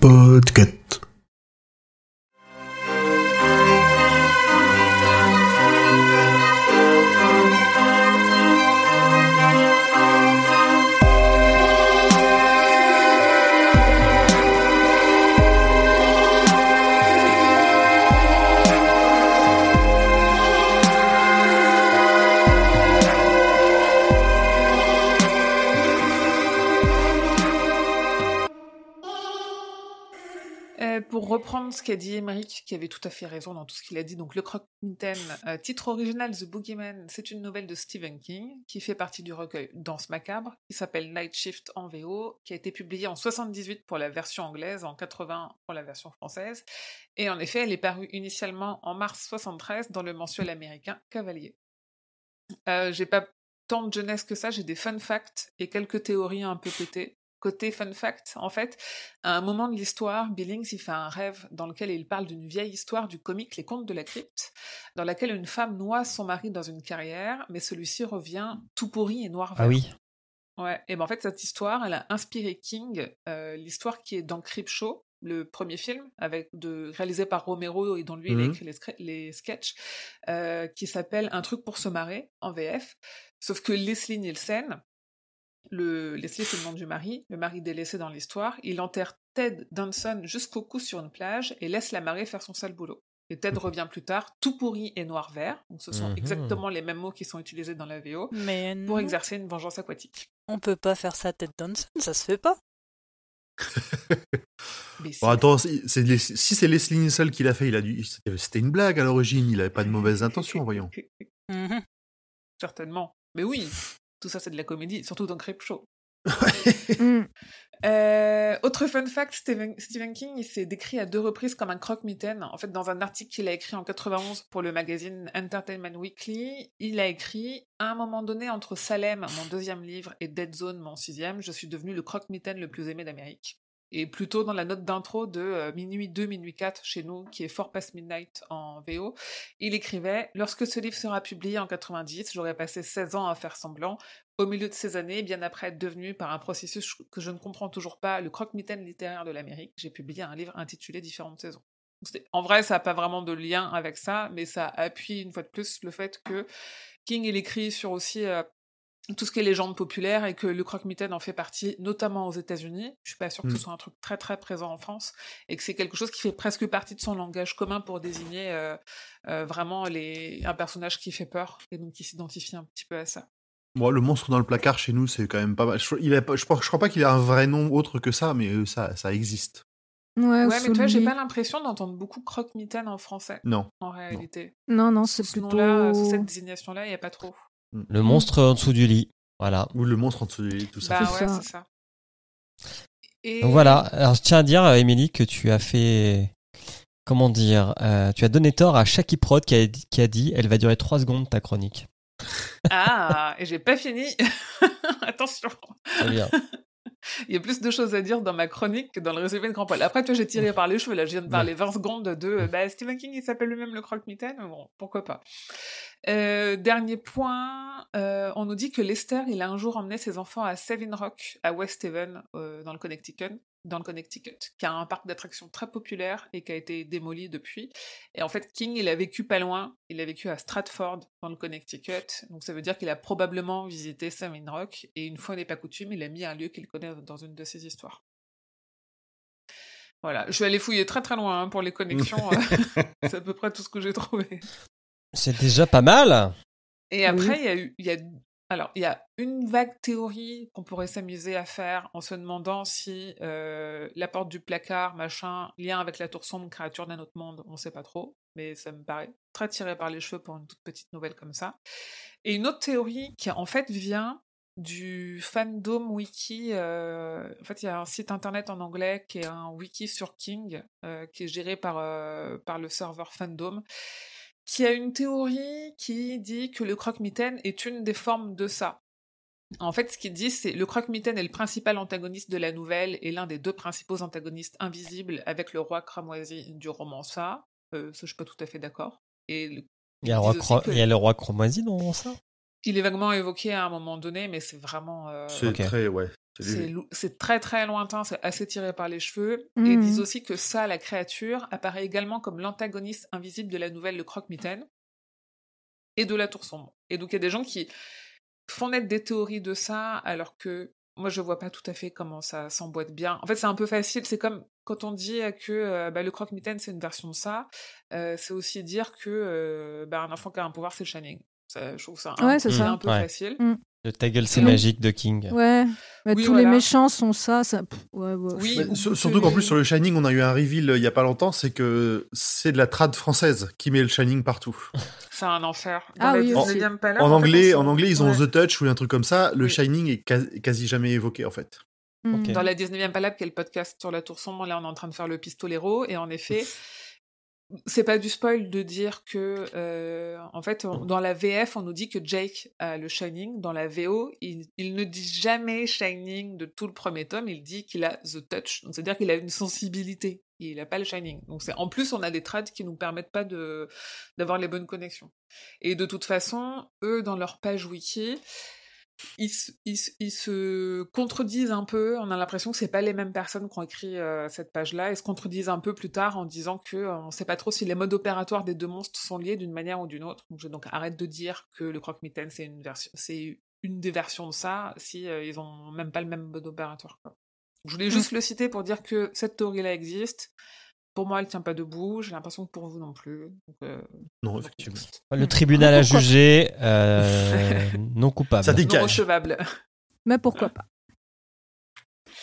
Podcast. Euh, pour reprendre ce qu'a dit Émeric, qui avait tout à fait raison dans tout ce qu'il a dit, donc le Croque-Mitaine, euh, titre original The Boogeyman, c'est une nouvelle de Stephen King qui fait partie du recueil Danse macabre, qui s'appelle Night Shift en VO, qui a été publié en 78 pour la version anglaise, en 80 pour la version française, et en effet, elle est parue initialement en mars 73 dans le mensuel américain Cavalier. Euh, j'ai pas tant de jeunesse que ça, j'ai des fun facts et quelques théories un peu pétées. Côté fun fact, en fait, à un moment de l'histoire, Billings il fait un rêve dans lequel il parle d'une vieille histoire du comique Les Contes de la Crypte, dans laquelle une femme noie son mari dans une carrière, mais celui-ci revient tout pourri et noir vert. Ah oui. Ouais, et ben en fait, cette histoire, elle a inspiré King, euh, l'histoire qui est dans Creepshow, le premier film, avec de, réalisé par Romero et dont lui il a Mhm. écrit les, les sketchs, euh, qui s'appelle Un truc pour se marrer, en VF. Sauf que Leslie Nielsen, le, Leslie c'est le nom du mari, le mari délaissé dans l'histoire, il enterre Ted Danson jusqu'au cou sur une plage et laisse la marée faire son sale boulot. Et Ted revient plus tard, tout pourri et noir-vert, donc ce sont Mhm. exactement les mêmes mots qui sont utilisés dans la VO, Mais pour non, exercer une vengeance aquatique. on peut pas faire ça Ted Danson, ça se fait pas. Mais si. Bon, attends, si c'est Leslie Nielsen qui l'a fait, il a dû. C'était une blague à l'origine, il avait pas de mauvaises intentions, voyons. Mhm. Certainement. Mais oui, tout ça c'est de la comédie, surtout dans Creepshow. Mm. Euh, autre fun fact, Stephen, Stephen King, il s'est décrit à deux reprises comme un croque-mitaine. En fait, dans un article qu'il a écrit en 91 pour le magazine Entertainment Weekly, il a écrit « À un moment donné, entre Salem, mon deuxième livre, et Dead Zone, mon sixième, je suis devenu le croque-mitaine le plus aimé d'Amérique. » Et plutôt dans la note d'intro de euh, Minuit 2, Minuit 4 chez nous, qui est Fort Past Midnight en VO, il écrivait « Lorsque ce livre sera publié en 90, j'aurai passé 16 ans à faire semblant. Au milieu de ces années, bien après être devenu, par un processus que je ne comprends toujours pas, le croque-mitaine littéraire de l'Amérique, j'ai publié un livre intitulé Différentes saisons. En vrai, ça n'a pas vraiment de lien avec ça, mais ça appuie une fois de plus le fait que King il écrit sur aussi euh, tout ce qui est légende populaire et que le croque-mitaine en fait partie, notamment aux États-Unis. Je suis pas sûre que Mm. ce soit un truc très très présent en France et que c'est quelque chose qui fait presque partie de son langage commun pour désigner euh, euh, vraiment les... un personnage qui fait peur et donc qui s'identifie un petit peu à ça. Bon, le monstre dans le placard chez nous, c'est quand même pas mal. Je, il a je, je crois pas qu'il a un vrai nom autre que ça, mais euh, ça, ça existe. Ouais, Ouais, mais tu vois, j'ai pas l'impression d'entendre beaucoup croque-mitaine en français, Non. en réalité. Non, non, c'est ce plutôt. nom-là, sous cette désignation-là, il n'y a pas trop. Le monstre en dessous du lit. Voilà. Ou le monstre en dessous du lit, tout ça. Bah C'est ouais, ça. c'est ça. Et... Donc voilà. Alors je tiens à dire, euh, Émilie, que tu as fait. Comment dire euh, Tu as donné tort à Shaki Prod qui a, dit- qui a dit elle va durer 3 secondes ta chronique. Ah, et j'ai pas fini. Attention. Très bien. Il y a plus de choses à dire dans ma chronique que dans le résumé de Grand Poil. Après, toi, j'ai tiré par les cheveux. Là, je viens de parler 20 secondes de bah, Stephen King, il s'appelle lui-même le croque-mitaine. Bon, pourquoi pas. Euh, dernier point, euh, on nous dit que Lester, il a un jour emmené ses enfants à Savin Rock, à West Haven, euh, dans le Connecticut, dans le Connecticut, qui a un parc d'attractions très populaire et qui a été démoli depuis. Et en fait, King, il a vécu pas loin. Il a vécu à Stratford, dans le Connecticut. Donc ça veut dire qu'il a probablement visité Savin Rock. Et une fois n'est pas coutume, il a mis un lieu qu'il connaît dans une de ses histoires. Voilà, je suis allée fouiller très très loin hein, pour les connexions. C'est à peu près tout ce que j'ai trouvé. C'est déjà pas mal. Et après, il y a eu, il y a, alors, il y a une vague théorie qu'on pourrait s'amuser à faire en se demandant si euh, la porte du placard, machin, lien avec la tour sombre, créature d'un autre monde, on sait pas trop, mais ça me paraît très tiré par les cheveux pour une toute petite nouvelle comme ça. Et une autre théorie qui en fait vient du fandom wiki. euh, en fait, il y a un site internet en anglais qui est un wiki sur King, euh, qui est géré par, euh, par le serveur fandom qui a une théorie qui dit que le croque-mitaine est une des formes de ça. En fait, ce qu'il dit, c'est le croque-mitaine est le principal antagoniste de la nouvelle et l'un des deux principaux antagonistes invisibles avec le roi cramoisi du roman ça. Euh, ça, je suis pas tout à fait d'accord. Et le- Il y a, le roi disent aussi Cro- que- il y a le roi Cromoisi dans ça? Il est vaguement évoqué à un moment donné, mais c'est vraiment. euh, C'est très, ouais. C'est très très lointain, c'est assez tiré par les cheveux. Et ils disent aussi que ça, la créature, apparaît également comme l'antagoniste invisible de la nouvelle Le Croque-Mitaine et de la Tour Sombre. Et donc il y a des gens qui font naître des théories de ça, alors que moi je vois pas tout à fait comment ça s'emboîte bien. En fait, c'est un peu facile, c'est comme quand on dit que euh, bah, le croque-mitaine c'est une version de ça, euh, c'est aussi dire que euh, bah, un enfant qui a un pouvoir c'est le Shining. Ça, je trouve ça un, Ouais, peu- ça. un peu Ouais. facile. Le ta gueule, c'est magique de King. Ouais. Bah, Oui, tous les méchants sont ça. Ouais, ouais. Oui, surtout qu'en plus sur le Shining, on a eu un reveal euh, il y a pas longtemps, c'est que c'est de la trad française qui met le Shining partout. C'est un enfer. Ah oui, aussi. 19e palabre, en anglais, on en anglais, ils ont Ouais. The Touch ou un truc comme ça. Le Oui. Shining est quasi, quasi jamais évoqué en fait. Mm. Ok. Dans la 19e palabre, qui est le podcast sur la tour sombre, là on est en train de faire le pistolero, et en effet, c'est pas du spoil de dire que, euh, en fait, dans la VF, on nous dit que Jake a le Shining. Dans la VO, il, il ne dit jamais Shining de tout le premier tome, il dit qu'il a The Touch. Donc c'est-à-dire qu'il a une sensibilité. Il n'a pas le Shining. Donc c'est en plus, on a des trades qui nous permettent pas de d'avoir les bonnes connexions. Et de toute façon, eux, dans leur page wiki, ils, se- ils se- ils se contredisent un peu. On a l'impression que c'est pas les mêmes personnes qui ont écrit euh, cette page-là. Ils se contredisent un peu plus tard en disant que euh, on sait pas trop si les modes opératoires des deux monstres sont liés d'une manière ou d'une autre. Donc, je donc arrête de dire que le croque-mitaine c'est une version, c'est une des versions de ça si euh, ils ont même pas le même mode opératoire. quoi. Je voulais juste le citer pour dire que cette théorie-là existe. Pour moi, elle tient pas debout. J'ai l'impression que pour vous non plus. Donc, euh, Non, effectivement. Le tribunal a jugé euh, non coupable. Ça non dégage. recevable. Mais pourquoi pas?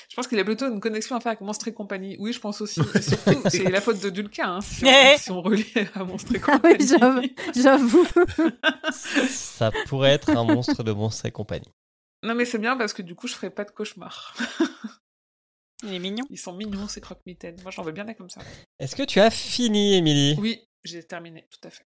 Je pense qu'il a plutôt une connexion à faire avec Monstre et compagnie. Oui, je pense aussi. Et surtout, c'est la faute de Dulca, hein, si, Eh. on, si on relie à Monstre et Ah oui, compagnie. j'avoue. J'avoue. Ça pourrait être un monstre de monstre et compagnie. non, mais c'est bien parce que du coup, je ferai pas de cauchemar. Il est mignon. Ils sont mignons, ces croque-mitaines. Moi, j'en veux bien des comme ça. Est-ce que tu as fini, Émilie? Oui, j'ai terminé, tout à fait.